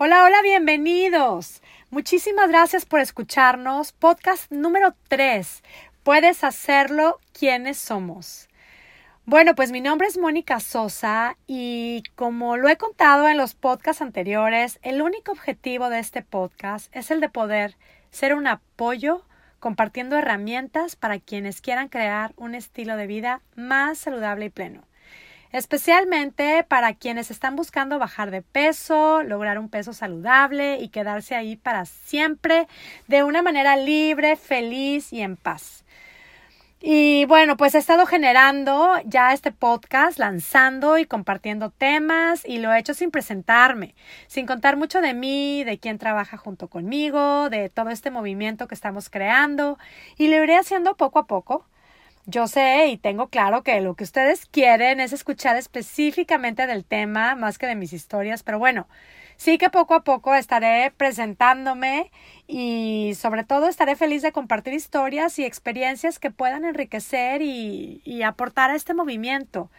Hola, hola, bienvenidos. Muchísimas gracias por escucharnos. Podcast número 3. Puedes hacerlo, ¿quiénes somos? Bueno, pues mi nombre es Mónica Sosa y como lo he contado en los podcasts anteriores, el único objetivo de este podcast es el de poder ser un apoyo compartiendo herramientas para quienes quieran crear un estilo de vida más saludable y pleno especialmente para quienes están buscando bajar de peso, lograr un peso saludable y quedarse ahí para siempre de una manera libre, feliz y en paz. Y bueno, pues he estado generando ya este podcast, lanzando y compartiendo temas y lo he hecho sin presentarme, sin contar mucho de mí, de quién trabaja junto conmigo, de todo este movimiento que estamos creando y lo iré haciendo poco a poco yo sé y tengo claro que lo que ustedes quieren es escuchar específicamente del tema más que de mis historias, pero bueno, sí que poco a poco estaré presentándome y sobre todo estaré feliz de compartir historias y experiencias que puedan enriquecer y, y aportar a este movimiento.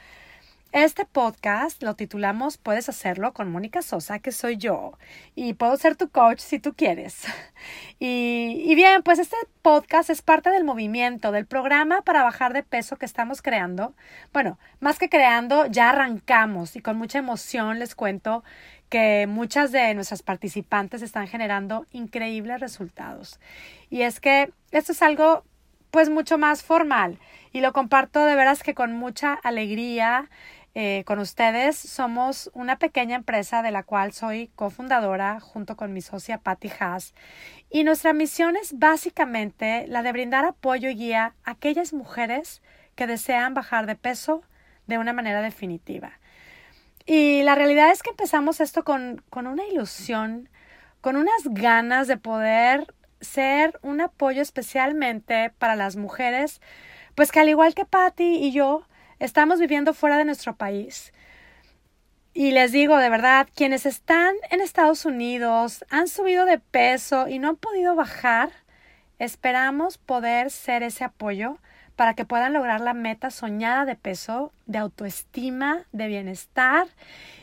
Este podcast lo titulamos Puedes hacerlo con Mónica Sosa, que soy yo, y puedo ser tu coach si tú quieres. Y, y, bien, pues este podcast es parte del movimiento, del programa para bajar de peso que estamos creando. Bueno, más que creando, ya arrancamos y con mucha emoción les cuento que muchas de nuestras participantes están generando increíbles resultados. Y es que esto es algo pues mucho más formal y lo comparto de veras que con mucha alegría eh, con ustedes. Somos una pequeña empresa de la cual soy cofundadora junto con mi socia Patty Haas y nuestra misión es básicamente la de brindar apoyo y guía a aquellas mujeres que desean bajar de peso de una manera definitiva. Y la realidad es que empezamos esto con, con una ilusión, con unas ganas de poder ser un apoyo especialmente para las mujeres, pues que al igual que Patty y yo, estamos viviendo fuera de nuestro país. Y les digo de verdad, quienes están en Estados Unidos, han subido de peso y no han podido bajar, esperamos poder ser ese apoyo para que puedan lograr la meta soñada de peso, de autoestima, de bienestar.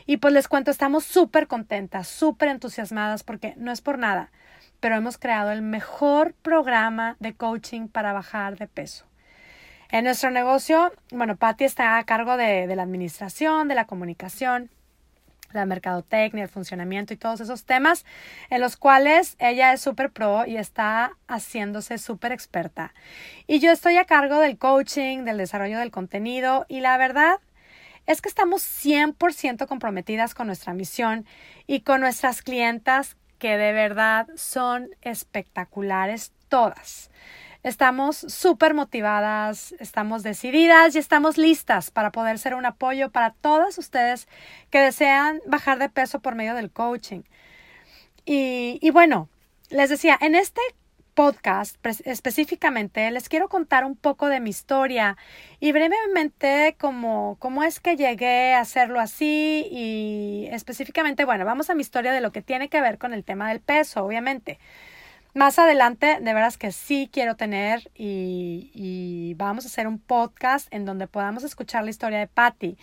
Y pues les cuento, estamos súper contentas, súper entusiasmadas porque no es por nada, pero hemos creado el mejor programa de coaching para bajar de peso. En nuestro negocio, bueno, Patty está a cargo de, la administración, de la comunicación, la mercadotecnia, el funcionamiento y todos esos temas en los cuales ella es súper pro y está haciéndose súper experta. Y yo estoy a cargo del coaching, del desarrollo del contenido y la verdad es que estamos 100% comprometidas con nuestra misión y con nuestras clientas que de verdad son espectaculares todas. Estamos súper motivadas, estamos decididas y estamos listas para poder ser un apoyo para todas ustedes que desean bajar de peso por medio del coaching. Y, y bueno, les decía, en este podcast específicamente les quiero contar un poco de mi historia y brevemente cómo, cómo es que llegué a hacerlo así y específicamente, bueno, vamos a mi historia de lo que tiene que ver con el tema del peso, obviamente. Más adelante, de veras que sí quiero tener y, vamos a hacer un podcast en donde podamos escuchar la historia de Patty,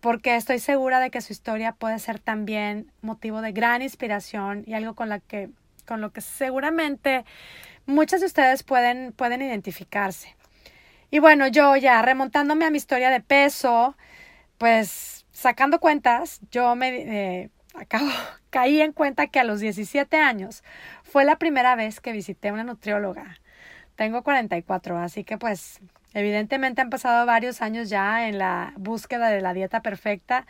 porque estoy segura de que su historia puede ser también motivo de gran inspiración y algo con, la que, con lo que seguramente muchas de ustedes pueden, pueden identificarse. Y bueno, yo ya remontándome a mi historia de peso, pues sacando cuentas, yo me eh, acabo, caí en cuenta que a los 17 años fue la primera vez que visité una nutrióloga. Tengo 44, así que pues evidentemente han pasado varios años ya en la búsqueda de la dieta perfecta.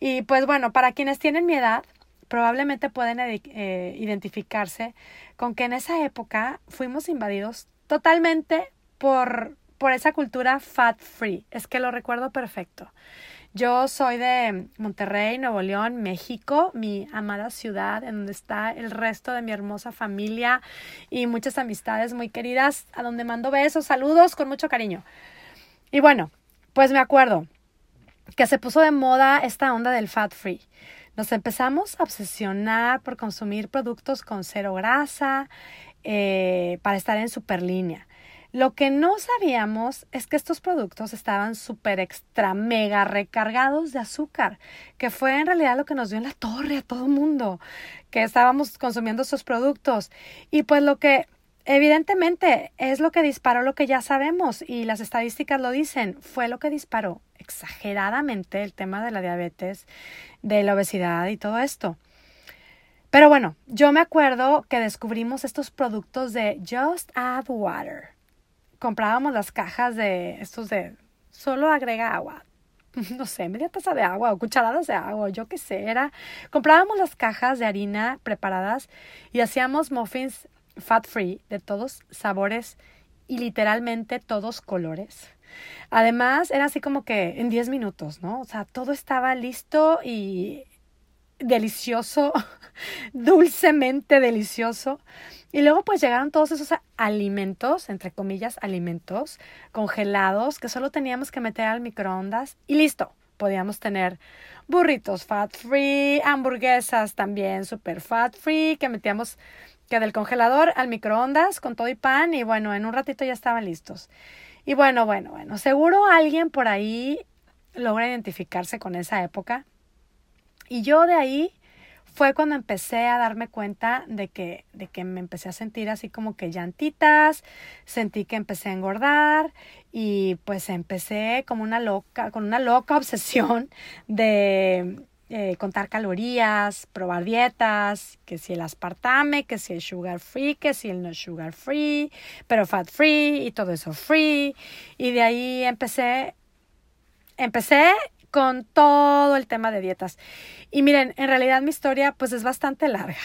Y pues bueno, para quienes tienen mi edad, probablemente pueden eh, identificarse con que en esa época fuimos invadidos totalmente por, por esa cultura fat free. Es que lo recuerdo perfecto. Yo soy de Monterrey, Nuevo León, México, mi amada ciudad en donde está el resto de mi hermosa familia y muchas amistades muy queridas, a donde mando besos, saludos con mucho cariño. Y bueno, pues me acuerdo que se puso de moda esta onda del fat free. Nos empezamos a obsesionar por consumir productos con cero grasa eh, para estar en super línea. Lo que no sabíamos es que estos productos estaban súper extra mega recargados de azúcar, que fue en realidad lo que nos dio en la torre a todo mundo, que estábamos consumiendo estos productos. Y pues lo que evidentemente es lo que disparó lo que ya sabemos y las estadísticas lo dicen, fue lo que disparó exageradamente el tema de la diabetes, de la obesidad y todo esto. Pero bueno, yo me acuerdo que descubrimos estos productos de Just Add Water comprábamos las cajas de estos de solo agrega agua. No sé, media taza de agua o cucharadas de agua, yo qué sé, era. Comprábamos las cajas de harina preparadas y hacíamos muffins fat free de todos sabores y literalmente todos colores. Además, era así como que en 10 minutos, ¿no? O sea, todo estaba listo y delicioso, dulcemente delicioso. Y luego pues llegaron todos esos alimentos, entre comillas, alimentos congelados que solo teníamos que meter al microondas y listo. Podíamos tener burritos fat free, hamburguesas también super fat free que metíamos que del congelador al microondas con todo y pan y bueno, en un ratito ya estaban listos. Y bueno, bueno, bueno, seguro alguien por ahí logra identificarse con esa época. Y yo de ahí fue cuando empecé a darme cuenta de que, de que me empecé a sentir así como que llantitas, sentí que empecé a engordar y pues empecé como una loca, con una loca obsesión de eh, contar calorías, probar dietas, que si el aspartame, que si el sugar free, que si el no sugar free, pero fat free y todo eso free. Y de ahí empecé, empecé con todo el tema de dietas. Y miren, en realidad mi historia pues es bastante larga.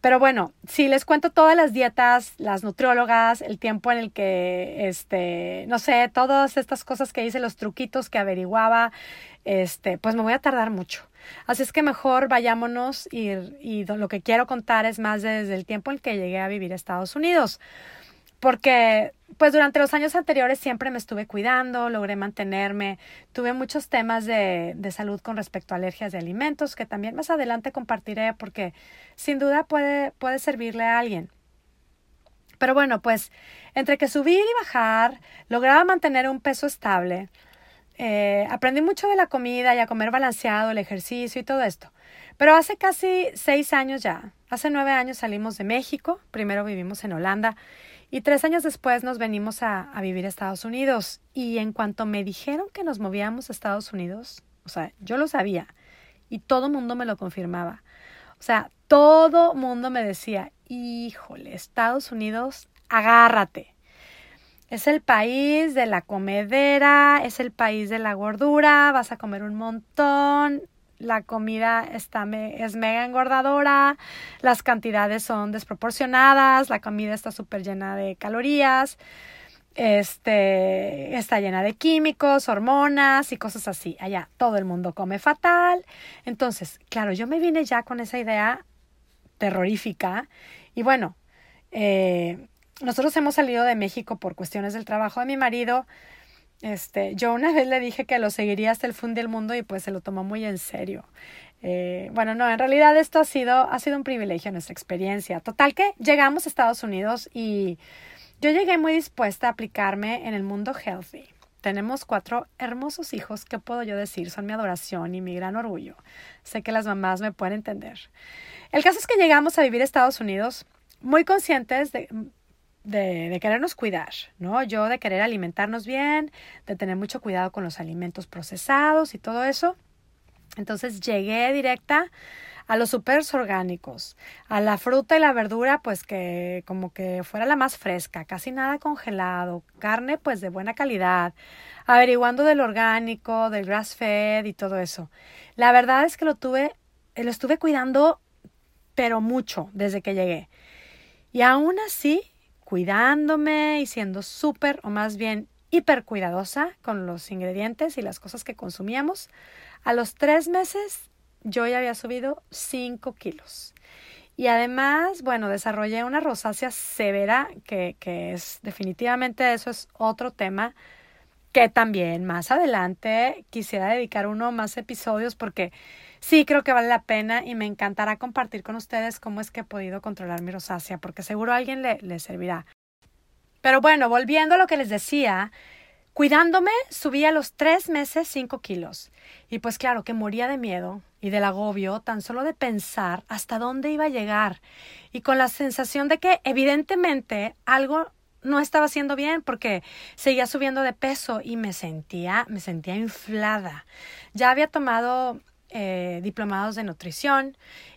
Pero bueno, si les cuento todas las dietas, las nutriólogas, el tiempo en el que, este, no sé, todas estas cosas que hice, los truquitos que averiguaba, este, pues me voy a tardar mucho. Así es que mejor vayámonos y, y lo que quiero contar es más desde el tiempo en que llegué a vivir a Estados Unidos porque pues durante los años anteriores siempre me estuve cuidando, logré mantenerme, tuve muchos temas de, de, salud con respecto a alergias de alimentos que también más adelante compartiré porque sin duda puede, puede servirle a alguien. Pero bueno, pues entre que subir y bajar, lograba mantener un peso estable, eh, aprendí mucho de la comida y a comer balanceado, el ejercicio y todo esto. Pero hace casi seis años ya, hace nueve años salimos de México, primero vivimos en Holanda y tres años después nos venimos a, vivir a Estados Unidos. Y en cuanto me dijeron que nos movíamos a Estados Unidos, o sea, yo lo sabía y todo mundo me lo confirmaba. O sea, todo mundo me decía, híjole, Estados Unidos, agárrate. Es el país de la comedera, es el país de la gordura, vas a comer un montón, la comida está es mega engordadora, las cantidades son desproporcionadas, la comida está súper llena de calorías, este, está llena de químicos, hormonas y cosas así. Allá todo el mundo come fatal. Entonces, claro, yo me vine ya con esa idea terrorífica y bueno, eh, nosotros hemos salido de México por cuestiones del trabajo de mi marido este, yo una vez le dije que lo seguiría hasta el fin del mundo y pues se lo tomó muy en serio. Eh, bueno, no, en realidad esto ha sido, ha sido un privilegio nuestra experiencia. Total que llegamos a Estados Unidos y yo llegué muy dispuesta a aplicarme en el mundo healthy. Tenemos cuatro hermosos hijos, ¿qué puedo yo decir? Son mi adoración y mi gran orgullo. Sé que las mamás me pueden entender. El caso es que llegamos a vivir a Estados Unidos muy conscientes de, de, querernos cuidar, ¿no? Yo de querer alimentarnos bien, de tener mucho cuidado con los alimentos procesados y todo eso. Entonces llegué directa a los supers orgánicos, a la fruta y la verdura, pues que como que fuera la más fresca, casi nada congelado, carne pues de buena calidad, averiguando del orgánico, del grass fed y todo eso. La verdad es que lo tuve, lo estuve cuidando, pero mucho desde que llegué. Y aún así cuidándome y siendo súper o más bien hiper cuidadosa con los ingredientes y las cosas que consumíamos, a los tres meses yo ya había subido cinco kilos. Y además, bueno, desarrollé una rosácea severa, que, que es definitivamente eso es otro tema que también más adelante quisiera dedicar uno más episodios porque sí creo que vale la pena y me encantará compartir con ustedes cómo es que he podido controlar mi rosácea, porque seguro a alguien le, le servirá. Pero bueno, volviendo a lo que les decía, cuidándome subí a los tres meses cinco kilos. Y pues claro que moría de miedo y del agobio tan solo de pensar hasta dónde iba a llegar y con la sensación de que evidentemente algo no estaba haciendo bien porque seguía subiendo de peso y me sentía, me sentía inflada. Ya había tomado eh, diplomados de nutrición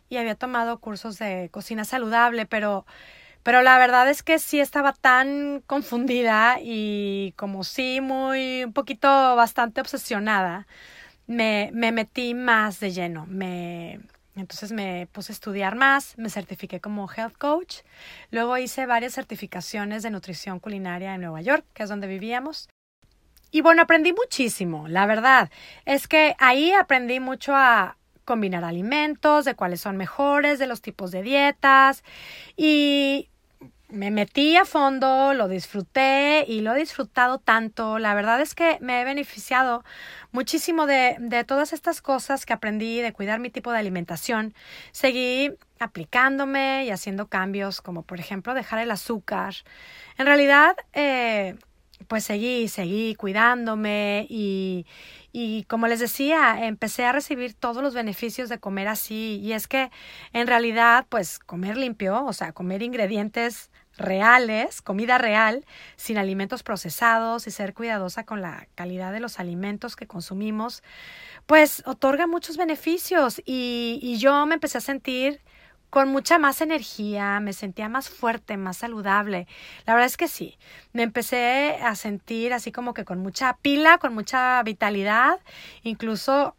y había tomado cursos de cocina saludable, pero, pero la verdad es que sí estaba tan confundida y como sí muy, un poquito bastante obsesionada, me, me metí más de lleno, me entonces me puse a estudiar más, me certifiqué como health coach, luego hice varias certificaciones de nutrición culinaria en Nueva York, que es donde vivíamos. Y bueno, aprendí muchísimo, la verdad. Es que ahí aprendí mucho a combinar alimentos, de cuáles son mejores, de los tipos de dietas y me metí a fondo, lo disfruté y lo he disfrutado tanto. La verdad es que me he beneficiado muchísimo de, de todas estas cosas que aprendí, de cuidar mi tipo de alimentación. Seguí aplicándome y haciendo cambios, como por ejemplo dejar el azúcar. En realidad, eh, pues seguí, seguí cuidándome y, y como les decía, empecé a recibir todos los beneficios de comer así. Y es que en realidad, pues comer limpio, o sea, comer ingredientes reales, comida real, sin alimentos procesados y ser cuidadosa con la calidad de los alimentos que consumimos, pues otorga muchos beneficios y, y yo me empecé a sentir con mucha más energía, me sentía más fuerte, más saludable. La verdad es que sí, me empecé a sentir así como que con mucha pila, con mucha vitalidad, incluso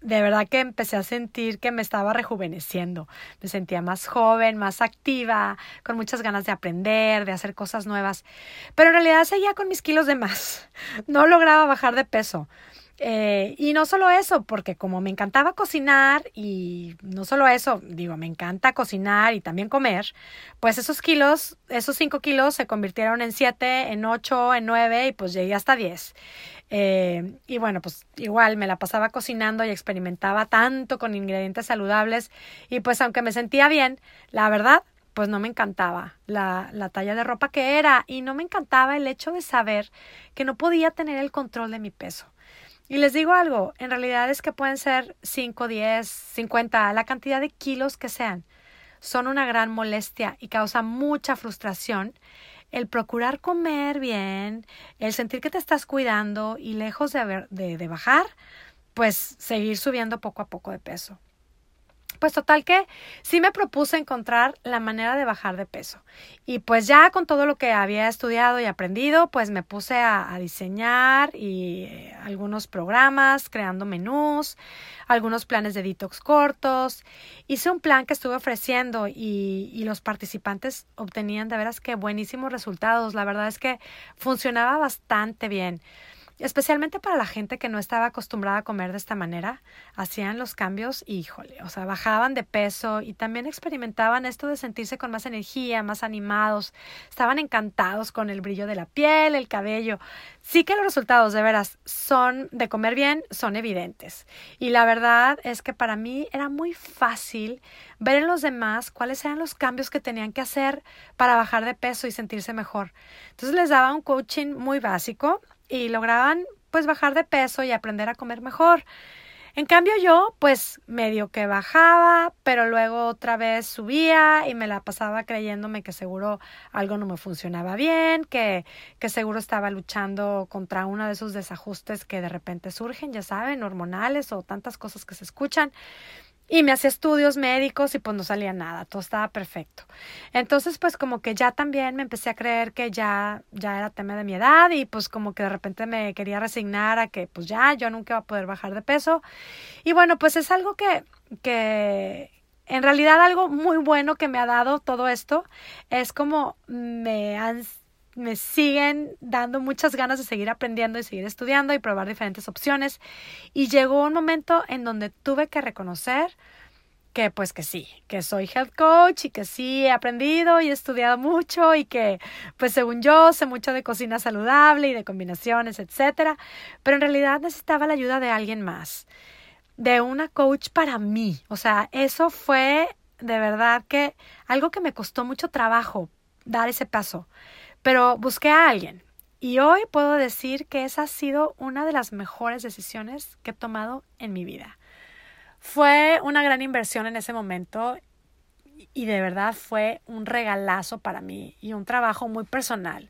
de verdad que empecé a sentir que me estaba rejuveneciendo. Me sentía más joven, más activa, con muchas ganas de aprender, de hacer cosas nuevas. Pero en realidad seguía con mis kilos de más. No lograba bajar de peso. Eh, y no solo eso, porque como me encantaba cocinar y no solo eso, digo, me encanta cocinar y también comer, pues esos kilos, esos cinco kilos se convirtieron en siete, en ocho, en nueve y pues llegué hasta diez. Eh, y bueno, pues igual me la pasaba cocinando y experimentaba tanto con ingredientes saludables y pues aunque me sentía bien, la verdad, pues no me encantaba la, la talla de ropa que era y no me encantaba el hecho de saber que no podía tener el control de mi peso. Y les digo algo, en realidad es que pueden ser 5, 10, 50, la cantidad de kilos que sean. Son una gran molestia y causa mucha frustración el procurar comer bien, el sentir que te estás cuidando y lejos de, de, de bajar, pues seguir subiendo poco a poco de peso. Pues total que sí me propuse encontrar la manera de bajar de peso. Y pues ya con todo lo que había estudiado y aprendido, pues me puse a, diseñar y eh, algunos programas, creando menús, algunos planes de detox cortos. Hice un plan que estuve ofreciendo y, y los participantes obtenían de veras que buenísimos resultados. La verdad es que funcionaba bastante bien especialmente para la gente que no estaba acostumbrada a comer de esta manera, hacían los cambios y híjole, o sea, bajaban de peso y también experimentaban esto de sentirse con más energía, más animados, estaban encantados con el brillo de la piel, el cabello. Sí que los resultados de veras son de comer bien, son evidentes. Y la verdad es que para mí era muy fácil ver en los demás cuáles eran los cambios que tenían que hacer para bajar de peso y sentirse mejor. Entonces les daba un coaching muy básico y lograban pues bajar de peso y aprender a comer mejor. En cambio yo pues medio que bajaba, pero luego otra vez subía y me la pasaba creyéndome que seguro algo no me funcionaba bien, que, que seguro estaba luchando contra uno de esos desajustes que de repente surgen, ya saben, hormonales o tantas cosas que se escuchan. Y me hacía estudios médicos y pues no salía nada, todo estaba perfecto. Entonces pues como que ya también me empecé a creer que ya, ya era tema de mi edad y pues como que de repente me quería resignar a que pues ya yo nunca iba a poder bajar de peso. Y bueno, pues es algo que, que en realidad algo muy bueno que me ha dado todo esto es como me han me siguen dando muchas ganas de seguir aprendiendo y seguir estudiando y probar diferentes opciones. Y llegó un momento en donde tuve que reconocer que pues que sí, que soy health coach y que sí he aprendido y he estudiado mucho y que pues según yo sé mucho de cocina saludable y de combinaciones, etcétera, pero en realidad necesitaba la ayuda de alguien más, de una coach para mí. O sea, eso fue de verdad que algo que me costó mucho trabajo dar ese paso pero busqué a alguien y hoy puedo decir que esa ha sido una de las mejores decisiones que he tomado en mi vida. Fue una gran inversión en ese momento y de verdad fue un regalazo para mí y un trabajo muy personal.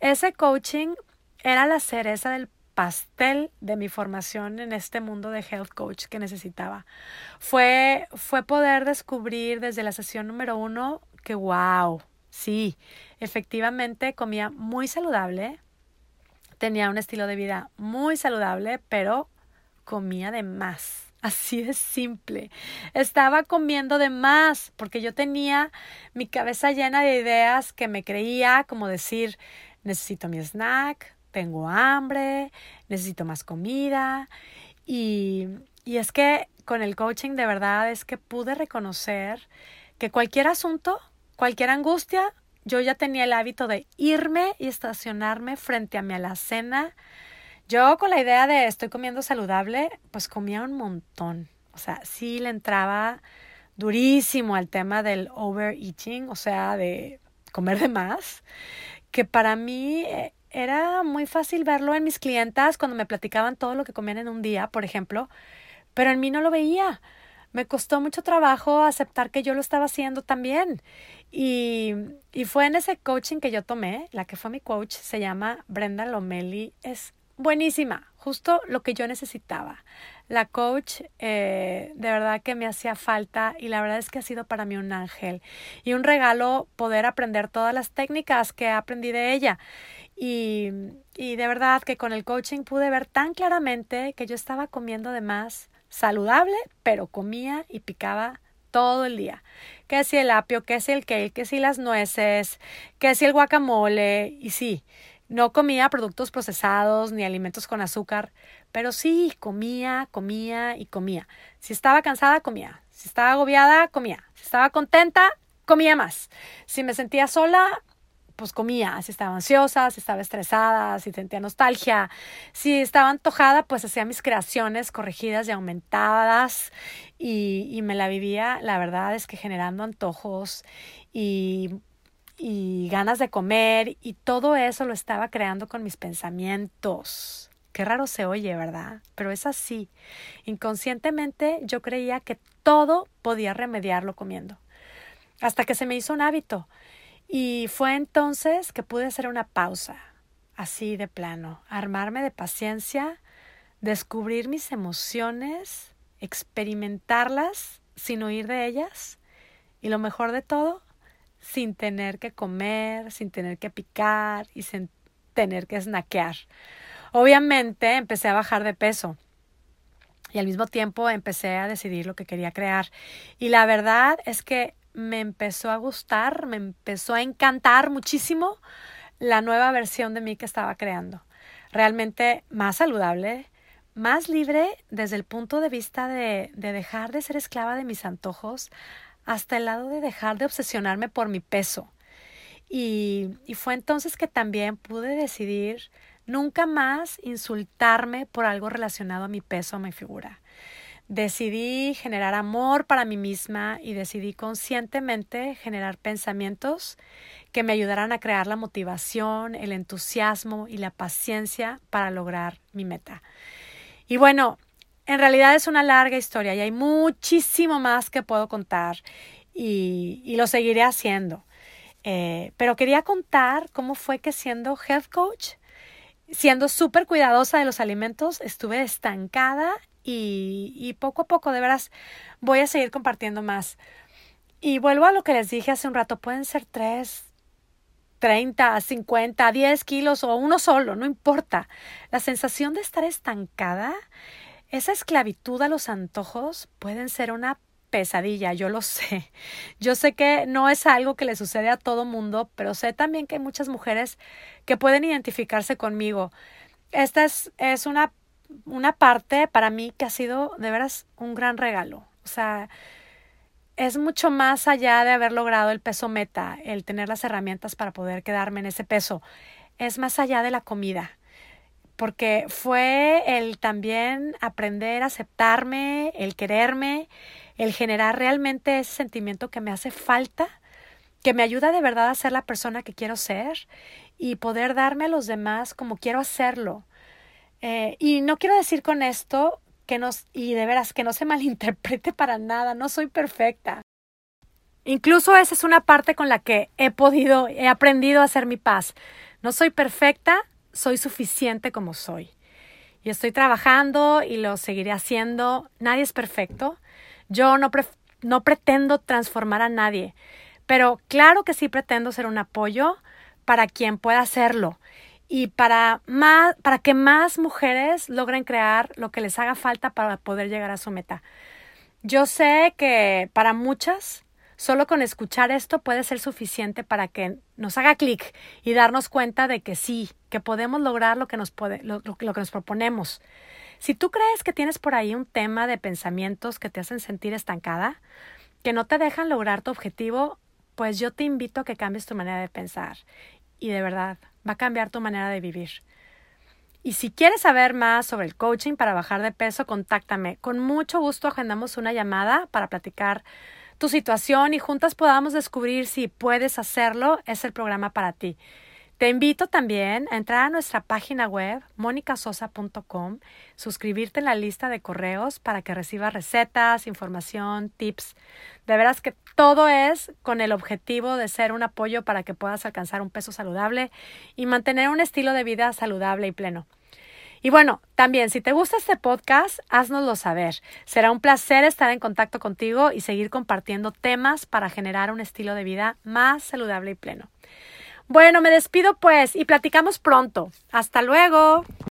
Ese coaching era la cereza del pastel de mi formación en este mundo de health coach que necesitaba. Fue, fue poder descubrir desde la sesión número uno que, wow, sí, efectivamente comía muy saludable, tenía un estilo de vida muy saludable, pero comía de más. Así de simple. Estaba comiendo de más porque yo tenía mi cabeza llena de ideas que me creía, como decir, necesito mi snack, tengo hambre, necesito más comida. Y, y es que con el coaching de verdad es que pude reconocer que cualquier asunto, cualquier angustia, yo ya tenía el hábito de irme y estacionarme frente a mi alacena yo con la idea de estoy comiendo saludable, pues comía un montón. O sea, sí le entraba durísimo al tema del overeating, o sea, de comer de más, que para mí eh, era muy fácil verlo en mis clientas cuando me platicaban todo lo que comían en un día, por ejemplo, pero en mí no lo veía. Me costó mucho trabajo aceptar que yo lo estaba haciendo también. Y, y fue en ese coaching que yo tomé, la que fue mi coach, se llama Brenda Lomeli, es buenísima, justo lo que yo necesitaba. La coach eh, de verdad que me hacía falta y la verdad es que ha sido para mí un ángel y un regalo poder aprender todas las técnicas que aprendí de ella. Y, y de verdad que con el coaching pude ver tan claramente que yo estaba comiendo de más saludable, pero comía y picaba todo el día. Que si el apio, que si el cake, que si las nueces, que si el guacamole, y sí, no comía productos procesados ni alimentos con azúcar, pero sí comía, comía y comía. Si estaba cansada, comía. Si estaba agobiada, comía. Si estaba contenta, comía más. Si me sentía sola, pues comía. Si estaba ansiosa, si estaba estresada, si sentía nostalgia. Si estaba antojada, pues hacía mis creaciones corregidas y aumentadas y, y me la vivía, la verdad es que generando antojos y y ganas de comer y todo eso lo estaba creando con mis pensamientos. Qué raro se oye, ¿verdad? Pero es así. Inconscientemente yo creía que todo podía remediarlo comiendo. Hasta que se me hizo un hábito. Y fue entonces que pude hacer una pausa, así de plano, armarme de paciencia, descubrir mis emociones, experimentarlas sin huir de ellas. Y lo mejor de todo, sin tener que comer, sin tener que picar y sin tener que snackear. Obviamente empecé a bajar de peso y al mismo tiempo empecé a decidir lo que quería crear. Y la verdad es que me empezó a gustar, me empezó a encantar muchísimo la nueva versión de mí que estaba creando. Realmente más saludable, más libre desde el punto de vista de, de dejar de ser esclava de mis antojos hasta el lado de dejar de obsesionarme por mi peso. Y, y fue entonces que también pude decidir nunca más insultarme por algo relacionado a mi peso o mi figura. Decidí generar amor para mí misma y decidí conscientemente generar pensamientos que me ayudaran a crear la motivación, el entusiasmo y la paciencia para lograr mi meta. Y bueno, en realidad es una larga historia y hay muchísimo más que puedo contar y, lo seguiré haciendo. Eh, pero quería contar cómo fue que siendo health coach, siendo súper cuidadosa de los alimentos, estuve estancada y, poco a poco, de veras, voy a seguir compartiendo más. Y vuelvo a lo que les dije hace un rato, pueden ser tres, 30, 50, 10 kilos o uno solo, no importa. La sensación de estar estancada esa esclavitud a los antojos pueden ser una pesadilla, yo lo sé. Yo sé que no es algo que le sucede a todo mundo, pero sé también que hay muchas mujeres que pueden identificarse conmigo. Esta es, es una, una parte para mí que ha sido de veras un gran regalo. O sea, es mucho más allá de haber logrado el peso meta, el tener las herramientas para poder quedarme en ese peso. Es más allá de la comida porque fue el también aprender a aceptarme, el quererme, el generar realmente ese sentimiento que me hace falta, que me ayuda de verdad a ser la persona que quiero ser y poder darme a los demás como quiero hacerlo. Eh, y no quiero decir con esto que nos, y de veras, que no se malinterprete para nada, no soy perfecta. Incluso esa es una parte con la que he podido, he aprendido a hacer mi paz. No soy perfecta, soy suficiente como soy. Y estoy trabajando y lo seguiré haciendo. Nadie es perfecto. Yo no, no pretendo transformar a nadie, pero claro que sí pretendo ser un apoyo para quien pueda hacerlo y para, más, para que más mujeres logren crear lo que les haga falta para poder llegar a su meta. Yo sé que para muchas Solo con escuchar esto puede ser suficiente para que nos haga clic y darnos cuenta de que sí, que podemos lograr lo que nos, puede, lo, lo que nos proponemos. Si tú crees que tienes por ahí un tema de pensamientos que te hacen sentir estancada, que no te dejan lograr tu objetivo, pues yo te invito a que cambies tu manera de pensar. Y de verdad, va a cambiar tu manera de vivir. Y si quieres saber más sobre el coaching para bajar de peso, contáctame. Con mucho gusto agendamos una llamada para platicar tu situación y juntas podamos descubrir si puedes hacerlo, es el programa para ti. Te invito también a entrar a nuestra página web monicasosa.com, suscribirte en la lista de correos para que recibas recetas, información, tips. De veras que todo es con el objetivo de ser un apoyo para que puedas alcanzar un peso saludable y mantener un estilo de vida saludable y pleno. Y bueno, también si te gusta este podcast, háznoslo saber. Será un placer estar en contacto contigo y seguir compartiendo temas para generar un estilo de vida más saludable y pleno. Bueno, me despido pues y platicamos pronto. Hasta luego.